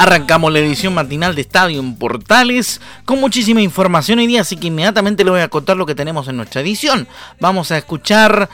Arrancamos la edición matinal de Estadio en Portales con muchísima información hoy día, así que inmediatamente le voy a contar lo que tenemos en nuestra edición. Vamos a escuchar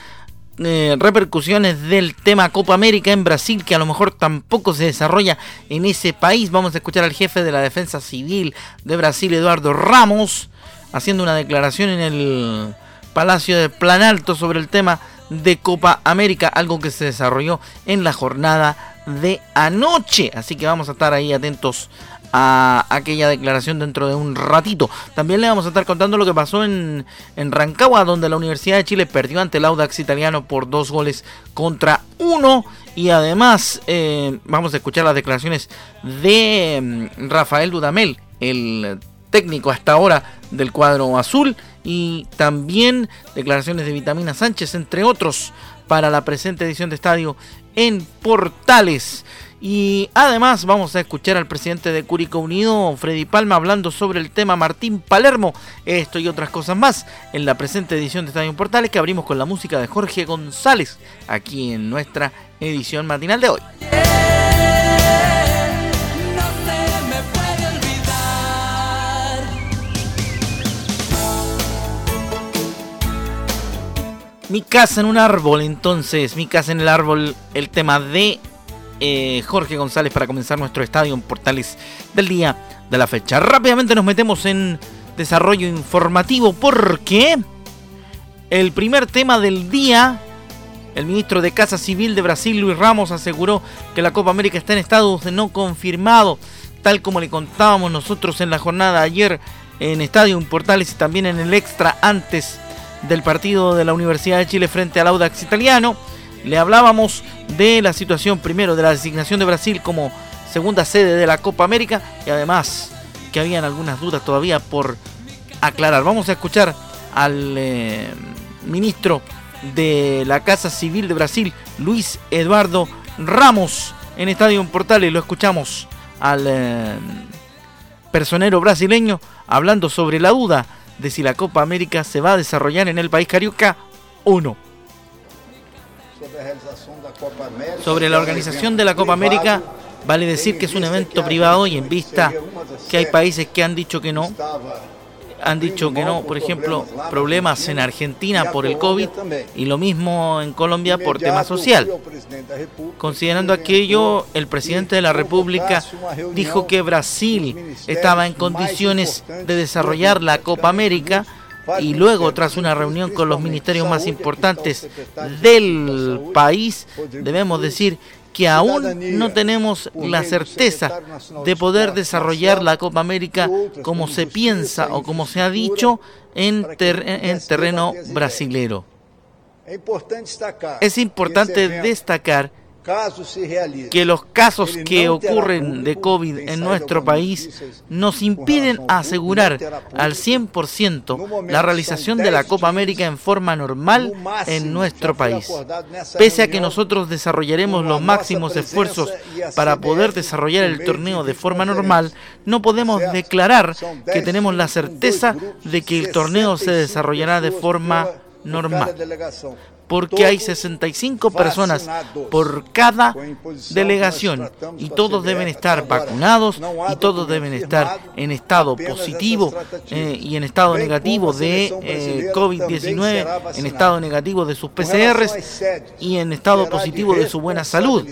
eh, repercusiones del tema Copa América en Brasil, que a lo mejor tampoco se desarrolla en ese país. Vamos a escuchar al jefe de la Defensa Civil de Brasil, Eduardo Ramos, haciendo una declaración en el Palacio de Planalto sobre el tema de Copa América, algo que se desarrolló en la jornada de anoche. Así que vamos a estar ahí atentos a aquella declaración dentro de un ratito. También le vamos a estar contando lo que pasó en, en Rancagua, donde la Universidad de Chile perdió ante el Audax italiano por dos goles contra uno. Y además eh, vamos a escuchar las declaraciones de mm, Rafael Dudamel, el técnico hasta ahora del cuadro azul. Y también declaraciones de Vitamina Sánchez, entre otros, para la presente edición de estadio en Portales. Y además vamos a escuchar al presidente de Curicó Unido, Freddy Palma, hablando sobre el tema Martín Palermo. Esto y otras cosas más en la presente edición de Estadio Portales que abrimos con la música de Jorge González aquí en nuestra edición matinal de hoy. Mi casa en un árbol, entonces, mi casa en el árbol, el tema de eh, Jorge González para comenzar nuestro estadio en Portales del día de la fecha. Rápidamente nos metemos en desarrollo informativo porque el primer tema del día, el ministro de Casa Civil de Brasil, Luis Ramos, aseguró que la Copa América está en estado de no confirmado, tal como le contábamos nosotros en la jornada ayer en Estadio en Portales y también en el extra antes del partido de la Universidad de Chile frente al Audax italiano. Le hablábamos de la situación primero de la designación de Brasil como segunda sede de la Copa América y además que habían algunas dudas todavía por aclarar. Vamos a escuchar al eh, ministro de la Casa Civil de Brasil, Luis Eduardo Ramos, en Estadio Portales. Lo escuchamos al eh, personero brasileño hablando sobre la duda de si la Copa América se va a desarrollar en el país carioca o no. Sobre la organización de la Copa América, vale decir que es un evento privado y en vista que hay países que han dicho que no, han dicho que no, por ejemplo, problemas en Argentina por el COVID y lo mismo en Colombia por tema social. Considerando aquello, el presidente de la República dijo que Brasil estaba en condiciones de desarrollar la Copa América y luego tras una reunión con los ministerios más importantes del país, debemos decir que aún no tenemos la certeza de poder desarrollar la Copa América como se piensa o como se ha dicho en, en terreno brasilero. Es importante destacar que los casos que ocurren de COVID en nuestro país nos impiden asegurar al 100% la realización de la Copa América en forma normal en nuestro país. Pese a que nosotros desarrollaremos los máximos esfuerzos para poder desarrollar el torneo de forma normal, no podemos declarar que tenemos la certeza de que el torneo se desarrollará de forma normal porque hay 65 personas por cada delegación y todos deben estar vacunados y todos deben estar en estado positivo eh, y en estado negativo de eh, COVID-19, en estado negativo de sus PCRs y en estado positivo de su buena salud.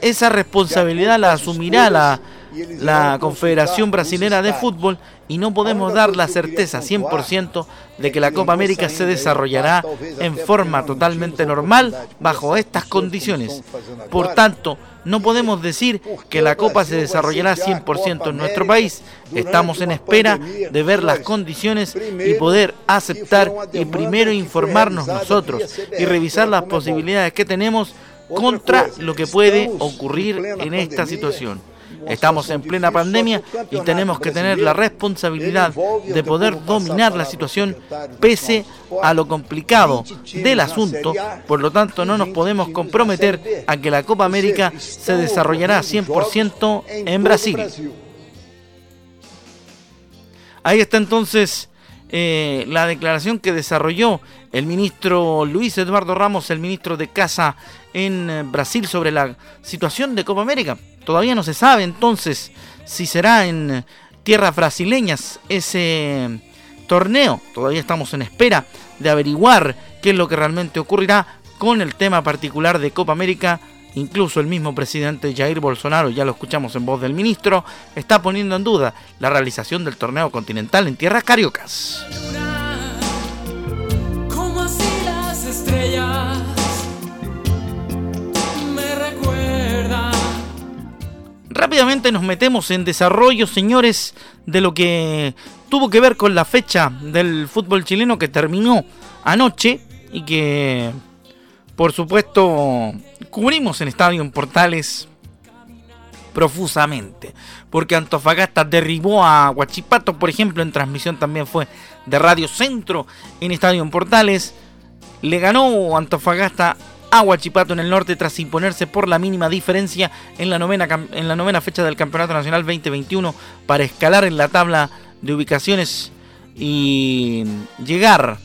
Esa responsabilidad la asumirá la la Confederación Brasilera de Fútbol y no podemos dar la certeza 100% de que la Copa América se desarrollará en forma totalmente normal bajo estas condiciones. Por tanto, no podemos decir que la Copa se desarrollará 100% en nuestro país. Estamos en espera de ver las condiciones y poder aceptar y primero informarnos nosotros y revisar las posibilidades que tenemos contra lo que puede ocurrir en esta situación. Estamos en plena pandemia y tenemos que tener la responsabilidad de poder dominar la situación pese a lo complicado del asunto. Por lo tanto, no nos podemos comprometer a que la Copa América se desarrollará 100% en Brasil. Ahí está entonces eh, la declaración que desarrolló el ministro Luis Eduardo Ramos, el ministro de Casa en eh, Brasil, sobre la situación de Copa América. Todavía no se sabe entonces si será en tierras brasileñas ese torneo. Todavía estamos en espera de averiguar qué es lo que realmente ocurrirá con el tema particular de Copa América. Incluso el mismo presidente Jair Bolsonaro, ya lo escuchamos en voz del ministro, está poniendo en duda la realización del torneo continental en tierras cariocas. Rápidamente nos metemos en desarrollo, señores, de lo que tuvo que ver con la fecha del fútbol chileno que terminó anoche y que, por supuesto, cubrimos en Estadio en Portales profusamente. Porque Antofagasta derribó a Huachipato, por ejemplo, en transmisión también fue de Radio Centro en Estadio en Portales. Le ganó Antofagasta a Huachipato en el norte tras imponerse por la mínima diferencia en la novena, en la novena fecha del Campeonato Nacional 2021 para escalar en la tabla de ubicaciones y llegar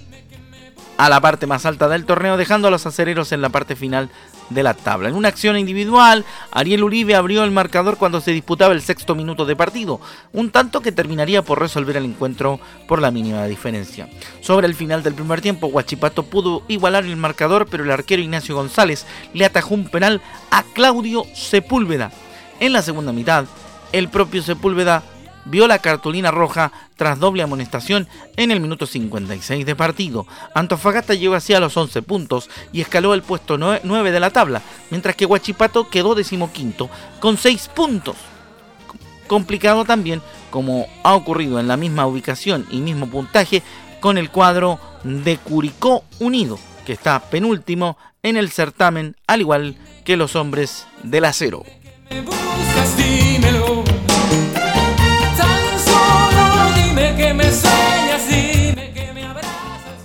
a la parte más alta del torneo, dejando a los acereros en la parte final de la tabla. En una acción individual, Ariel Uribe abrió el marcador cuando se disputaba el sexto minuto de partido, un tanto que terminaría por resolver el encuentro por la mínima diferencia. Sobre el final del primer tiempo, Huachipato pudo igualar el marcador, pero el arquero Ignacio González le atajó un penal a Claudio Sepúlveda. En la segunda mitad, el propio Sepúlveda vio la cartulina roja tras doble amonestación en el minuto 56 de partido. Antofagasta llegó así a los 11 puntos y escaló el puesto 9 de la tabla, mientras que Huachipato quedó decimoquinto con 6 puntos. Complicado también, como ha ocurrido en la misma ubicación y mismo puntaje, con el cuadro de Curicó Unido, que está penúltimo en el certamen, al igual que los hombres del acero.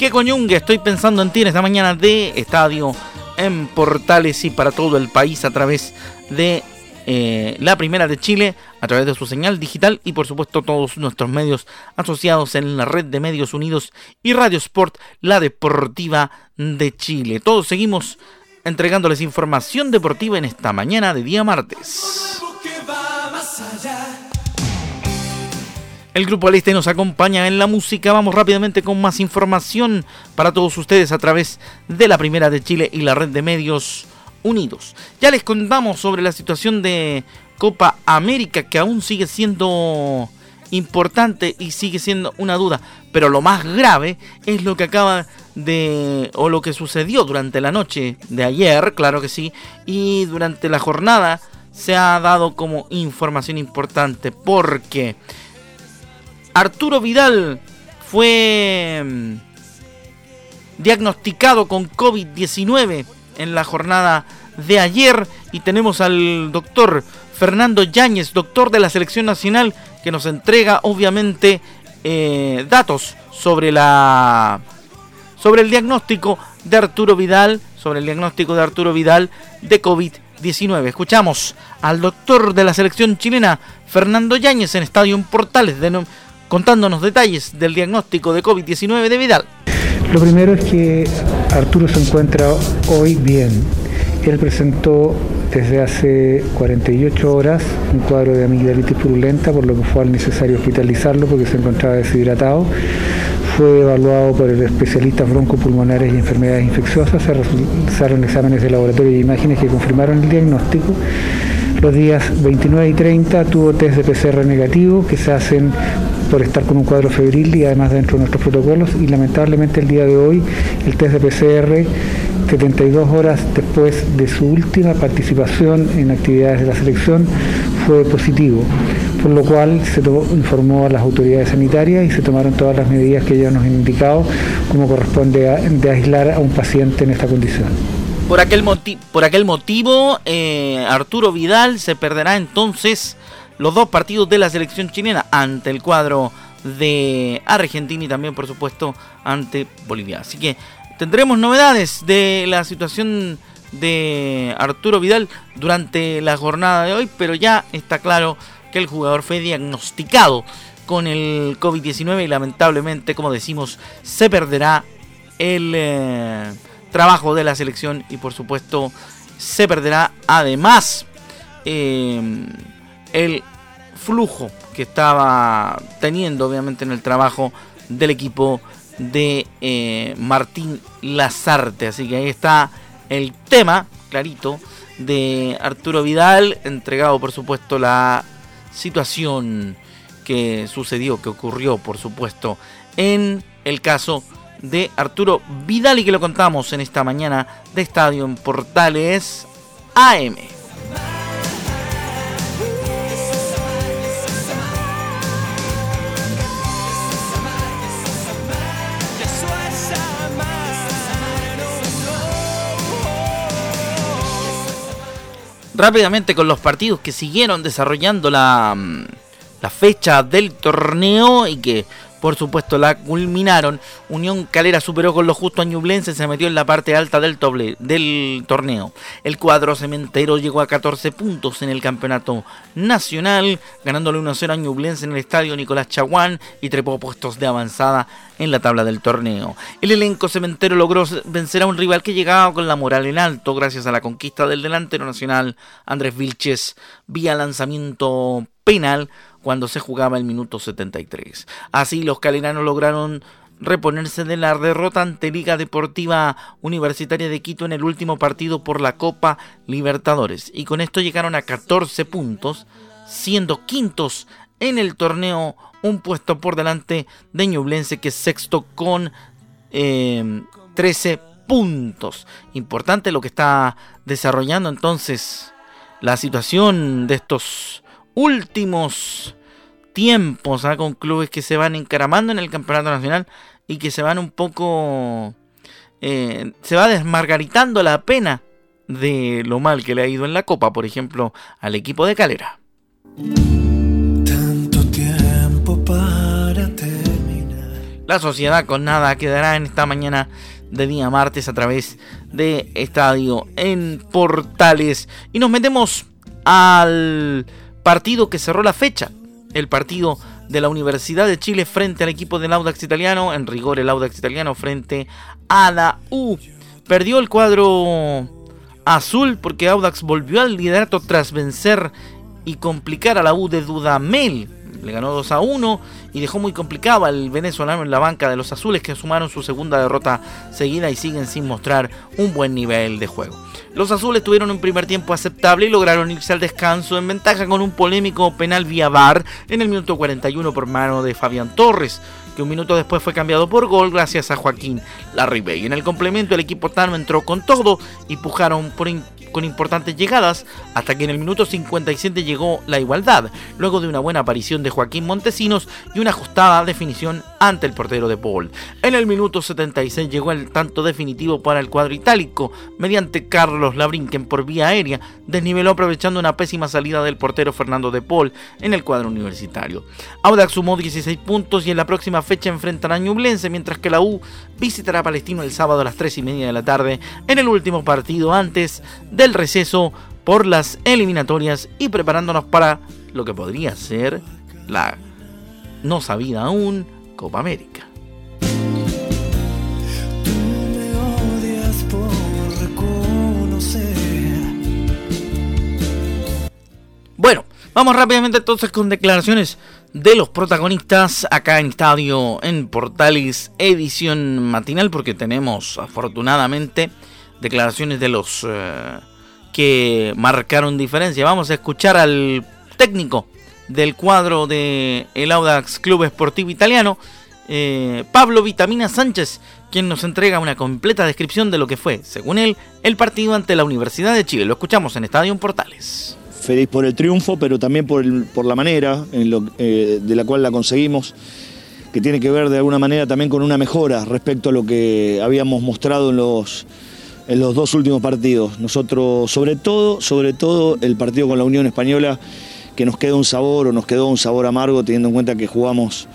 ¿Qué coñungue? Estoy pensando en ti en esta mañana de estadio en Portales y para todo el país a través de eh, la primera de Chile, a través de su señal digital y por supuesto todos nuestros medios asociados en la red de medios unidos y Radio Sport, la deportiva de Chile. Todos seguimos entregándoles información deportiva en esta mañana de día martes. El grupo Aliste nos acompaña en la música. Vamos rápidamente con más información para todos ustedes a través de la Primera de Chile y la red de medios unidos. Ya les contamos sobre la situación de Copa América que aún sigue siendo importante y sigue siendo una duda. Pero lo más grave es lo que acaba de... o lo que sucedió durante la noche de ayer, claro que sí, y durante la jornada se ha dado como información importante porque Arturo Vidal fue mm, diagnosticado con COVID-19 en la jornada de ayer y tenemos al doctor Fernando Yáñez, doctor de la selección nacional, que nos entrega obviamente eh, datos sobre la sobre el diagnóstico de Arturo Vidal, sobre el diagnóstico de Arturo Vidal de COVID-19. Escuchamos al doctor de la selección chilena, Fernando Yáñez, en Estadio Portales de contándonos detalles del diagnóstico de COVID-19 de Vidal. Lo primero es que Arturo se encuentra hoy bien. Él presentó desde hace 48 horas un cuadro de amigdalitis purulenta, por lo que fue necesario hospitalizarlo porque se encontraba deshidratado. Fue evaluado por el especialista broncopulmonares y enfermedades infecciosas. Se realizaron exámenes de laboratorio y imágenes que confirmaron el diagnóstico. Los días 29 y 30 tuvo test de PCR negativo que se hacen por estar con un cuadro febril y además dentro de nuestros protocolos y lamentablemente el día de hoy el test de PCR 72 horas después de su última participación en actividades de la selección fue positivo, por lo cual se informó a las autoridades sanitarias y se tomaron todas las medidas que ellos nos han indicado, como corresponde de aislar a un paciente en esta condición. Por aquel, por aquel motivo, eh, Arturo Vidal se perderá entonces los dos partidos de la selección chilena ante el cuadro de Argentina y también, por supuesto, ante Bolivia. Así que tendremos novedades de la situación de Arturo Vidal durante la jornada de hoy, pero ya está claro que el jugador fue diagnosticado con el COVID-19 y lamentablemente, como decimos, se perderá el eh, trabajo de la selección y por supuesto se perderá además eh, el flujo que estaba teniendo obviamente en el trabajo del equipo de eh, Martín Lazarte. Así que ahí está el tema clarito de Arturo Vidal, entregado por supuesto la situación que sucedió, que ocurrió por supuesto en el caso de Arturo Vidal y que lo contamos en esta mañana de Estadio en Portales AM. Rápidamente con los partidos que siguieron desarrollando la, mm, la fecha del torneo y que por supuesto la culminaron. Unión Calera superó con lo justo a Ñublense, se metió en la parte alta del, del torneo. El cuadro cementero llegó a 14 puntos en el campeonato nacional, ganándole 1-0 a Ñublense en el estadio Nicolás Chaguán y trepó puestos de avanzada en la tabla del torneo. El elenco cementero logró vencer a un rival que llegaba con la moral en alto gracias a la conquista del delantero nacional Andrés Vilches vía lanzamiento penal cuando se jugaba el minuto 73. Así los caleranos lograron reponerse de la derrota ante Liga Deportiva Universitaria de Quito en el último partido por la Copa Libertadores y con esto llegaron a 14 puntos, siendo quintos en el torneo, un puesto por delante de Ñublense que es sexto con 13 eh, puntos. Importante lo que está desarrollando entonces la situación de estos últimos tiempos ¿ah? con clubes que se van encaramando en el campeonato nacional y que se van un poco... Eh, se va desmargaritando la pena de lo mal que le ha ido en la Copa, por ejemplo, al equipo de Calera. Tanto tiempo para terminar. La sociedad con nada quedará en esta mañana de día martes a través de Estadio en Portales. Y nos metemos al partido que cerró la fecha, el partido de la Universidad de Chile frente al equipo del Audax italiano, en rigor el Audax italiano frente a la U. Perdió el cuadro azul porque Audax volvió al liderato tras vencer y complicar a la U de Dudamel. Le ganó 2 a 1 y dejó muy complicado al venezolano en la banca de los azules que sumaron su segunda derrota seguida y siguen sin mostrar un buen nivel de juego. Los azules tuvieron un primer tiempo aceptable y lograron irse al descanso en ventaja con un polémico penal vía VAR en el minuto 41 por mano de Fabián Torres, que un minuto después fue cambiado por gol gracias a Joaquín Larribey. En el complemento el equipo Tano entró con todo y pujaron por con importantes llegadas hasta que en el minuto 57 llegó la igualdad, luego de una buena aparición de Joaquín Montesinos y una ajustada definición ante el portero de Paul. En el minuto 76 llegó el tanto definitivo para el cuadro itálico, mediante Carlos Labrinquen por vía aérea, desniveló aprovechando una pésima salida del portero Fernando de Paul en el cuadro universitario. Audax sumó 16 puntos y en la próxima fecha enfrentará a Ñublense, mientras que la U visitará a Palestino el sábado a las 3 y media de la tarde en el último partido antes de el receso por las eliminatorias y preparándonos para lo que podría ser la no sabida aún Copa América. Bueno, vamos rápidamente entonces con declaraciones de los protagonistas acá en Estadio en Portales edición matinal porque tenemos afortunadamente declaraciones de los eh, que marcaron diferencia. Vamos a escuchar al técnico del cuadro de el Audax Club Esportivo Italiano eh, Pablo Vitamina Sánchez, quien nos entrega una completa descripción de lo que fue, según él, el partido ante la Universidad de Chile. Lo escuchamos en Estadio Portales. Feliz por el triunfo, pero también por, la manera eh, de la cual la conseguimos, que tiene que ver de alguna manera también con una mejora respecto a lo que habíamos mostrado en los, en los dos últimos partidos. Nosotros, sobre todo, sobre todo el partido con la Unión Española, que nos quedó un sabor o nos quedó un sabor amargo, teniendo en cuenta que jugamos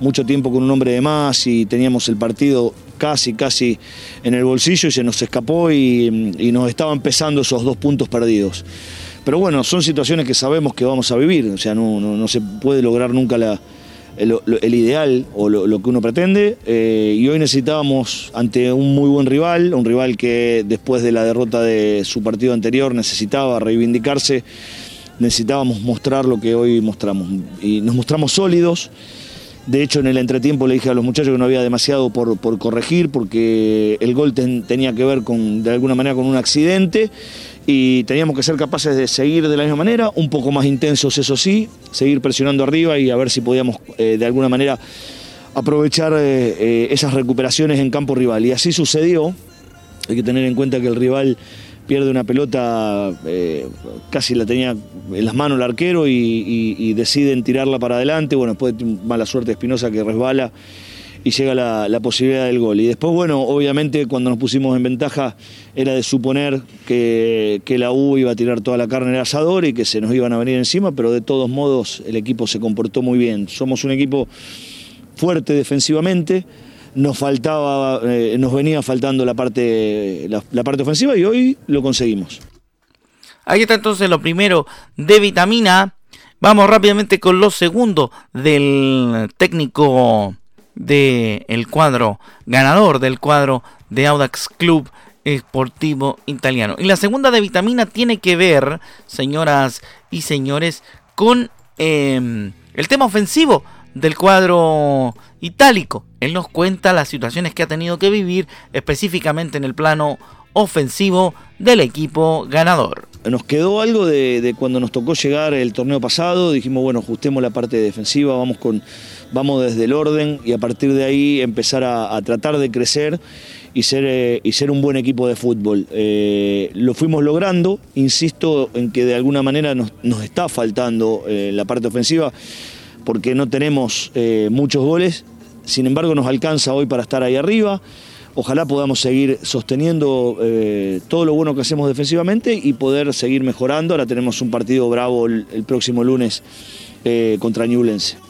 mucho tiempo con un hombre de más y teníamos el partido casi, casi en el bolsillo y se nos escapó y, nos estaban pesando esos dos puntos perdidos. Pero bueno, son situaciones que sabemos que vamos a vivir, o sea, no, se puede lograr nunca la, el, ideal o lo, que uno pretende. Eh, y hoy necesitábamos, ante un muy buen rival, un rival que después de la derrota de su partido anterior necesitaba reivindicarse, necesitábamos mostrar lo que hoy mostramos. Y nos mostramos sólidos. De hecho, en el entretiempo le dije a los muchachos que no había demasiado por, corregir porque el gol tenía que ver con, de alguna manera con un accidente y teníamos que ser capaces de seguir de la misma manera, un poco más intensos eso sí, seguir presionando arriba y a ver si podíamos eh, de alguna manera aprovechar eh, eh, esas recuperaciones en campo rival. Y así sucedió, hay que tener en cuenta que el rival pierde una pelota, casi la tenía en las manos el arquero y, deciden tirarla para adelante, bueno, después mala suerte Espinosa que resbala y llega la, posibilidad del gol. Y después, bueno, obviamente cuando nos pusimos en ventaja era de suponer que, la U iba a tirar toda la carne el asador y que se nos iban a venir encima, pero de todos modos el equipo se comportó muy bien. Somos un equipo fuerte defensivamente, nos faltaba, eh, nos venía faltando la parte, la parte ofensiva y hoy lo conseguimos. Ahí está entonces lo primero de vitamina. Vamos rápidamente con lo segundo del técnico del cuadro ganador del cuadro de Audax Club Esportivo Italiano. Y la segunda de vitamina tiene que ver, señoras y señores, con em, el tema ofensivo del cuadro itálico. Él nos cuenta las situaciones que ha tenido que vivir específicamente en el plano ofensivo del equipo ganador. Nos quedó algo de, cuando nos tocó llegar el torneo pasado, dijimos, bueno, ajustemos la parte defensiva, vamos, con, vamos desde el orden y a partir de ahí empezar a, tratar de crecer y ser, eh, y ser un buen equipo de fútbol. Eh, lo fuimos logrando, insisto en que de alguna manera nos, está faltando eh, la parte ofensiva porque no tenemos muchos goles, sin embargo nos alcanza hoy para estar ahí arriba. Ojalá podamos seguir sosteniendo todo lo bueno que hacemos defensivamente y poder seguir mejorando. Ahora tenemos un partido bravo el, próximo lunes contra Ñublense.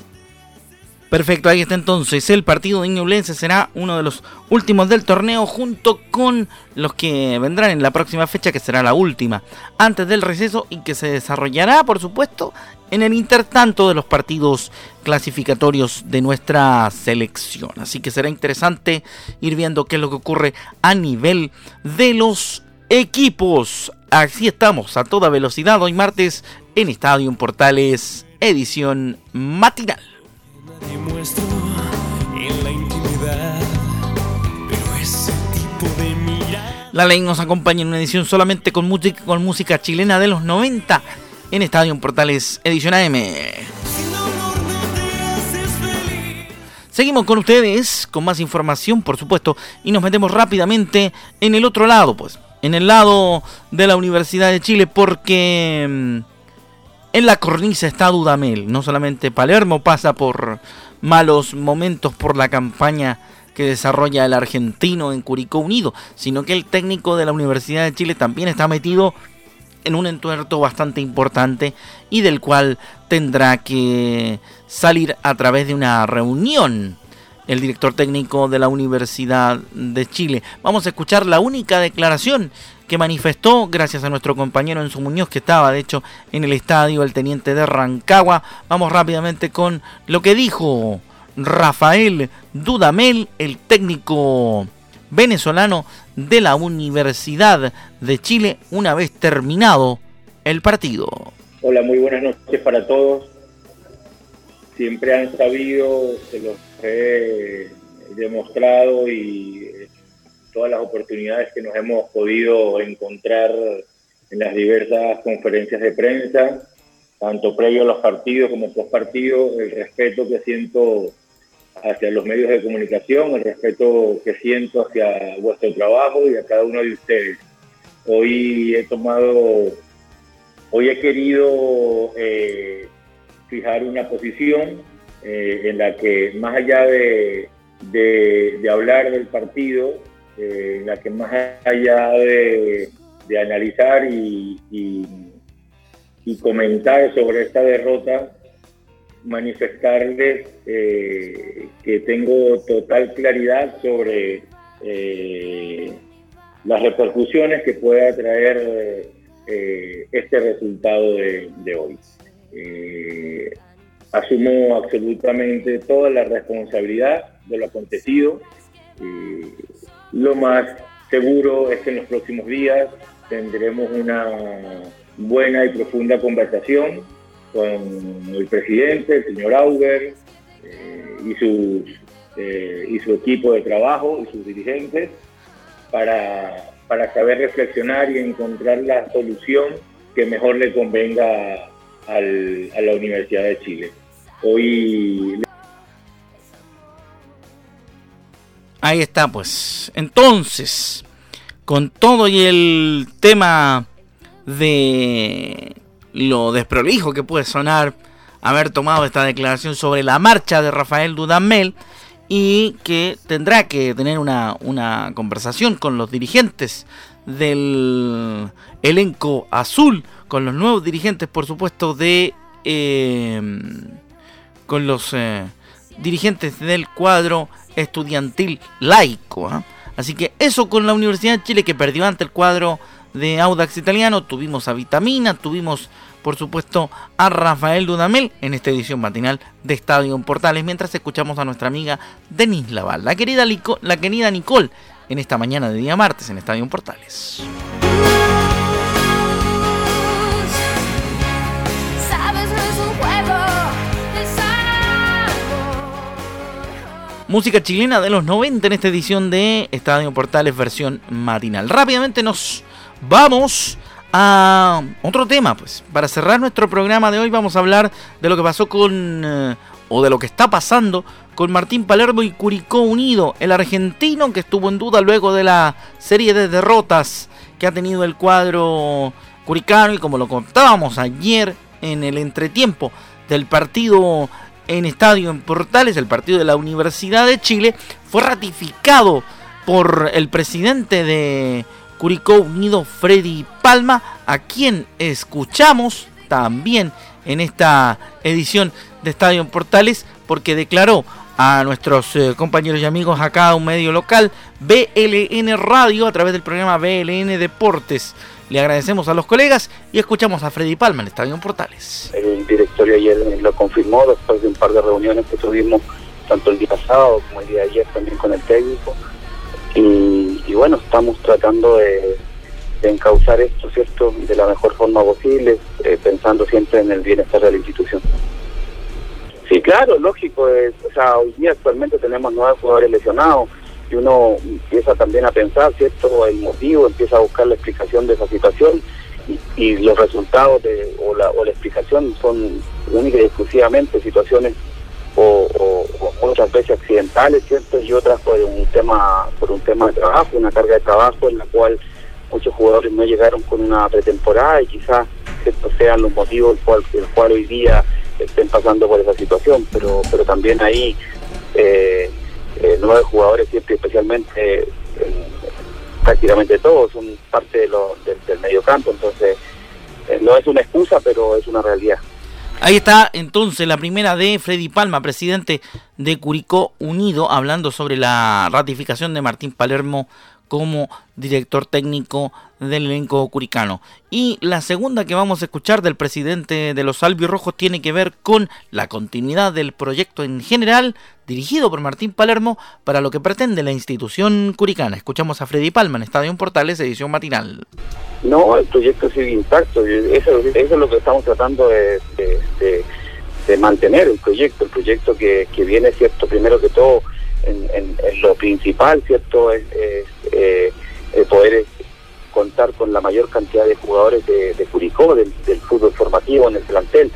Perfecto, ahí está entonces. El partido de Ñublense será uno de los últimos del torneo junto con los que vendrán en la próxima fecha, que será la última, antes del receso y que se desarrollará, por supuesto, en el intertanto de los partidos clasificatorios de nuestra selección. Así que será interesante ir viendo qué es lo que ocurre a nivel de los equipos. Así estamos a toda velocidad hoy martes en Estadio Portales, edición matinal. La ley nos acompaña en una edición solamente con música, chilena de los 90 en Estadio Portales Edición AM. Seguimos con ustedes con más información, por supuesto, y nos metemos rápidamente en el otro lado, pues, en el lado de la Universidad de Chile, porque mm, en la cornisa está Dudamel. No solamente Palermo pasa por malos momentos por la campaña que desarrolla el argentino en Curicó Unido, sino que el técnico de la Universidad de Chile también está metido en un entuerto bastante importante y del cual tendrá que salir a través de una reunión el director técnico de la Universidad de Chile. Vamos a escuchar la única declaración que manifestó, gracias a nuestro compañero Enzo Muñoz, que estaba de hecho en el estadio, el teniente de Rancagua. Vamos rápidamente con lo que dijo Rafael Dudamel, el técnico venezolano de la Universidad de Chile una vez terminado el partido. Hola, muy buenas noches para todos. Siempre han sabido, se los he demostrado y eh, todas las oportunidades que nos hemos podido encontrar en las diversas conferencias de prensa, tanto previo a los partidos como post partidos, el respeto que siento hacia los medios de comunicación, el respeto que siento hacia vuestro trabajo y a cada uno de ustedes. Hoy he tomado, hoy he querido eh, fijar una posición eh, en la que más allá de, de, hablar del partido, eh, en la que más allá de, de analizar y, y, comentar sobre esta derrota, manifestarles eh, que tengo total claridad sobre las repercusiones que pueda traer este resultado de, hoy. Asumo absolutamente toda la responsabilidad de lo acontecido. lo más seguro es que en los próximos días tendremos una buena y profunda conversación con el presidente, el señor Auger, eh, y, sus, eh, y su equipo de trabajo y sus dirigentes para, para saber reflexionar y encontrar la solución que mejor le convenga al, a la Universidad de Chile. Hoy Ahí está, pues. Entonces, con todo y el tema de lo desprolijo que puede sonar haber tomado esta declaración sobre la marcha de Rafael Dudamel y que tendrá que tener una, una conversación con los dirigentes del elenco azul, con los nuevos dirigentes, por supuesto, de... Eh, con los eh, dirigentes del cuadro estudiantil laico. ¿ah? Así que eso con la Universidad de Chile que perdió ante el cuadro de Audax Italiano. Tuvimos a Vitamina, tuvimos por supuesto a Rafael Dudamel en esta edición matinal de Estadio Portales, mientras escuchamos a nuestra amiga Denise Laval, la querida, la querida Nicole, en esta mañana de día martes en Estadio Portales. Música chilena de los 90 en esta edición de Estadio Portales versión matinal. Rápidamente nos vamos a otro tema, pues. Para cerrar nuestro programa de hoy vamos a hablar de lo que pasó con, eh, o de lo que está pasando con Martín Palermo y Curicó Unido, el argentino que estuvo en duda luego de la serie de derrotas que ha tenido el cuadro curicano y como lo contábamos ayer en el entretiempo del partido en Estadio en Portales, el partido de la Universidad de Chile, fue ratificado por el presidente de Curicó Unido Freddy Palma, a quien escuchamos también en esta edición de Estadio Portales, porque declaró a nuestros eh, compañeros y amigos acá un medio local, BLN Radio, a través del programa BLN Deportes. Le agradecemos a los colegas y escuchamos a Freddy Palma en Estadio Portales. El directorio ayer lo confirmó después de un par de reuniones que tuvimos tanto el día pasado como el día de ayer también con el técnico y, bueno, estamos tratando de, encauzar esto, ¿cierto?, de la mejor forma posible, eh, pensando siempre en el bienestar de la institución. Sí, claro, lógico, es, o sea, hoy día actualmente tenemos nueve jugadores lesionados y uno empieza también a pensar, ¿cierto?, el motivo, empieza a buscar la explicación de esa situación y, los resultados de, o, la, o la explicación son únicas y exclusivamente situaciones o, muchas veces accidentales, ¿cierto? Y otras por un tema por un tema de trabajo, una carga de trabajo en la cual muchos jugadores no llegaron con una pretemporada y quizás estos sean los motivos por el cual hoy día estén pasando por esa situación, pero pero también ahí eh, eh, nueve jugadores siempre especialmente eh, prácticamente todos son parte de lo, del medio campo, entonces no es una excusa, pero es una realidad. Ahí está entonces la primera de Freddy Palma, presidente de Curicó Unido, hablando sobre la ratificación de Martín Palermo como director técnico del elenco curicano. Y la segunda que vamos a escuchar del presidente de los Rojos tiene que ver con la continuidad del proyecto en general, dirigido por Martín Palermo, para lo que pretende la institución curicana. Escuchamos a Freddy Palma en Estadio Portales, edición matinal. No, el proyecto sigue intacto, eso, es lo que estamos tratando de, mantener, el proyecto, el proyecto que, viene, ¿cierto? Primero que todo, en, lo principal, ¿cierto? Es, eh, poder contar con la mayor cantidad de jugadores de, de Curicó, del, fútbol formativo en el plantel,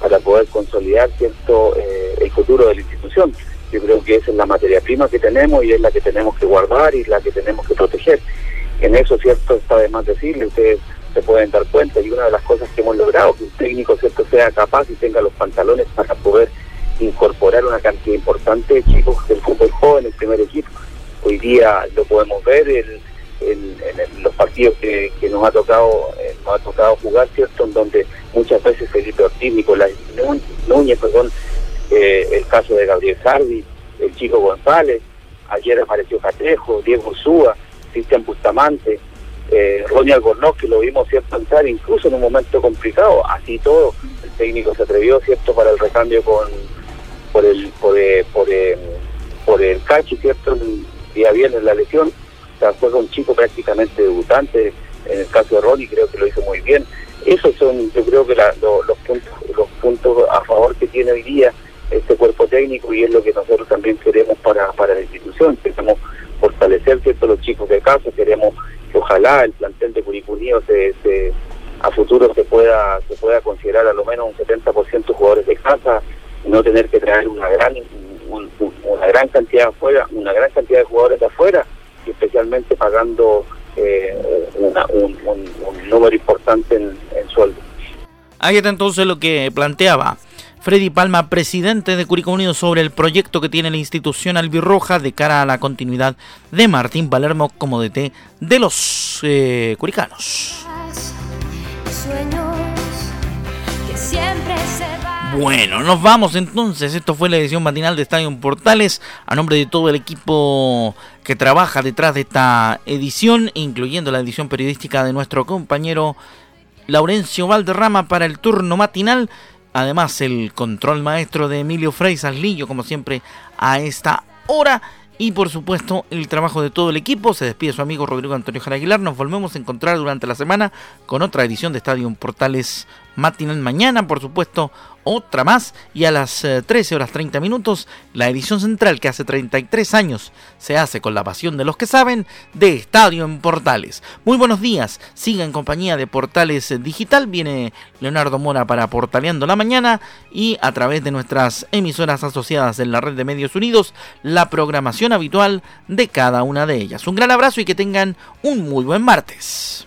para poder consolidar cierto eh, el futuro de la institución. Yo creo que esa es la materia prima que tenemos y es la que tenemos que guardar y la que tenemos que proteger. En eso, ¿cierto? Está de más decirle, ustedes se pueden dar cuenta y una de las cosas que hemos logrado, que un técnico, ¿cierto?, sea capaz y tenga los pantalones para poder incorporar una cantidad importante de chicos del fútbol joven, el primer equipo. Hoy día lo podemos ver en, los partidos que, nos ha tocado eh, nos ha tocado jugar, ¿cierto?, en donde muchas veces Felipe Ortiz, Nicolás Núñez, perdón, eh, el caso de Gabriel Sardi, el chico González, ayer apareció Catrejo, Diego Ursúa, Cristian Bustamante, eh, Ronnie Albornoz, que lo vimos cierto entrar incluso en un momento complicado, así todo, el técnico se atrevió cierto para el recambio con por el por, el, por, el, por el Cachi, cierto, el día viernes la lesión, o sea, fue un chico prácticamente debutante, en el caso de Ronnie creo que lo hizo muy bien, esos son yo creo que los puntos los puntos a favor que tiene hoy día este cuerpo técnico y es lo que nosotros también queremos para, para la institución, queremos fortalecer cierto los chicos de casa, queremos que ojalá el plantel de Curicunio se, se, a futuro se pueda se pueda considerar a lo menos un 70% jugadores de casa, no tener que traer una gran una gran cantidad afuera, una gran cantidad de jugadores de afuera y especialmente pagando eh, un, número importante en, en sueldo. Ahí está entonces lo que planteaba Freddy Palma, presidente de Curicó Unido, sobre el proyecto que tiene la institución albirroja de cara a la continuidad de Martín Palermo como DT de los eh, curicanos. Bueno, nos vamos entonces. Esto fue la edición matinal de Estadio Portales. A nombre de todo el equipo que trabaja detrás de esta edición, incluyendo la edición periodística de nuestro compañero Laurencio Valderrama para el turno matinal. Además, el control maestro de Emilio Frey Lillo, como siempre, a esta hora. Y por supuesto, el trabajo de todo el equipo. Se despide su amigo Rodrigo Antonio Jara Aguilar. Nos volvemos a encontrar durante la semana con otra edición de Estadio Portales matinal mañana, por supuesto, otra más y a las 13 eh, horas 30 minutos la edición central que hace 33 años se hace con la pasión de los que saben de Estadio en Portales. Muy buenos días, siga en compañía de Portales Digital, viene Leonardo Mora para Portaleando la Mañana y a través de nuestras emisoras asociadas en la red de medios unidos la programación habitual de cada una de ellas. Un gran abrazo y que tengan un muy buen martes.